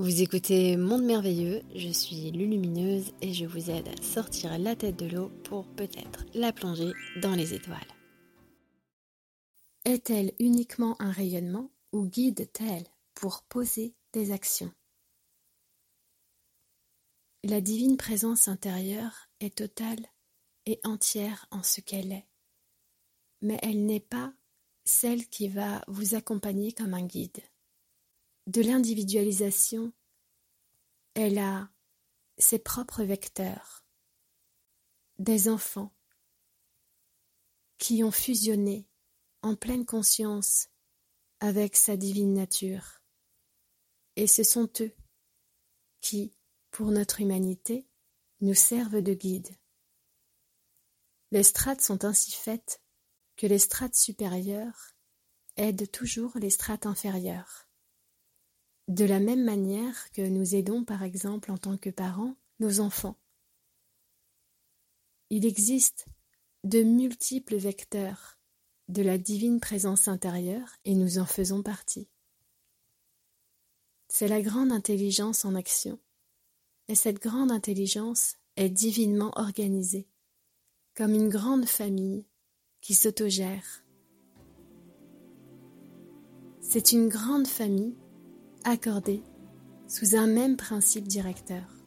Vous écoutez Monde Merveilleux, je suis Lulumineuse et je vous aide à sortir la tête de l'eau pour peut-être la plonger dans les étoiles. Est-elle uniquement un rayonnement ou guide-t-elle pour poser des actions? La divine présence intérieure est totale et entière en ce qu'elle est, mais elle n'est pas celle qui va vous accompagner comme un guide de l'individualisation, elle a ses propres vecteurs, des enfants qui ont fusionné en pleine conscience avec sa divine nature. Et ce sont eux qui, pour notre humanité, nous servent de guide. Les strates sont ainsi faites que les strates supérieures aident toujours les strates inférieures. De la même manière que nous aidons par exemple en tant que parents nos enfants. Il existe de multiples vecteurs de la divine présence intérieure et nous en faisons partie. C'est la grande intelligence en action, et cette grande intelligence est divinement organisée, comme une grande famille qui s'autogère. C'est une grande famille accordés sous un même principe directeur.